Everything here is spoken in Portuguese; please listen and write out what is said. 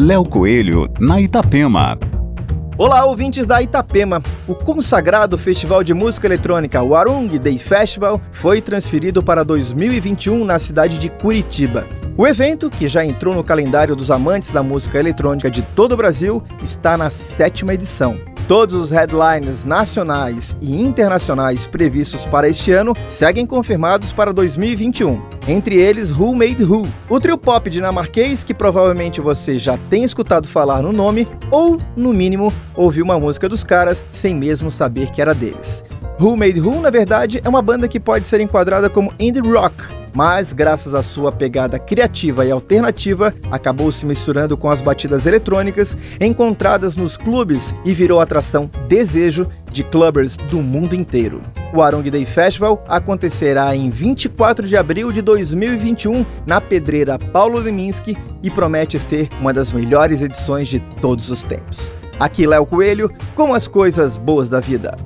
Léo Coelho, na Itapema. Olá, ouvintes da Itapema. O consagrado Festival de Música Eletrônica Warung Day Festival foi transferido para 2021 na cidade de Curitiba. O evento, que já entrou no calendário dos amantes da música eletrônica de todo o Brasil, está na sétima edição. Todos os headliners nacionais e internacionais previstos para este ano seguem confirmados para 2021. Entre eles, Who Made Who, o trio pop dinamarquês que provavelmente você já tem escutado falar no nome ou, no mínimo, ouviu uma música dos caras sem mesmo saber que era deles. Who Made Who, na verdade, é uma banda que pode ser enquadrada como indie rock, mas graças à sua pegada criativa e alternativa, acabou se misturando com as batidas eletrônicas encontradas nos clubes e virou atração desejo de clubbers do mundo inteiro. O Arong Day Festival acontecerá em 24 de abril de 2021 na pedreira Paulo Leminski e promete ser uma das melhores edições de todos os tempos. Aqui Léo Coelho com as coisas boas da vida.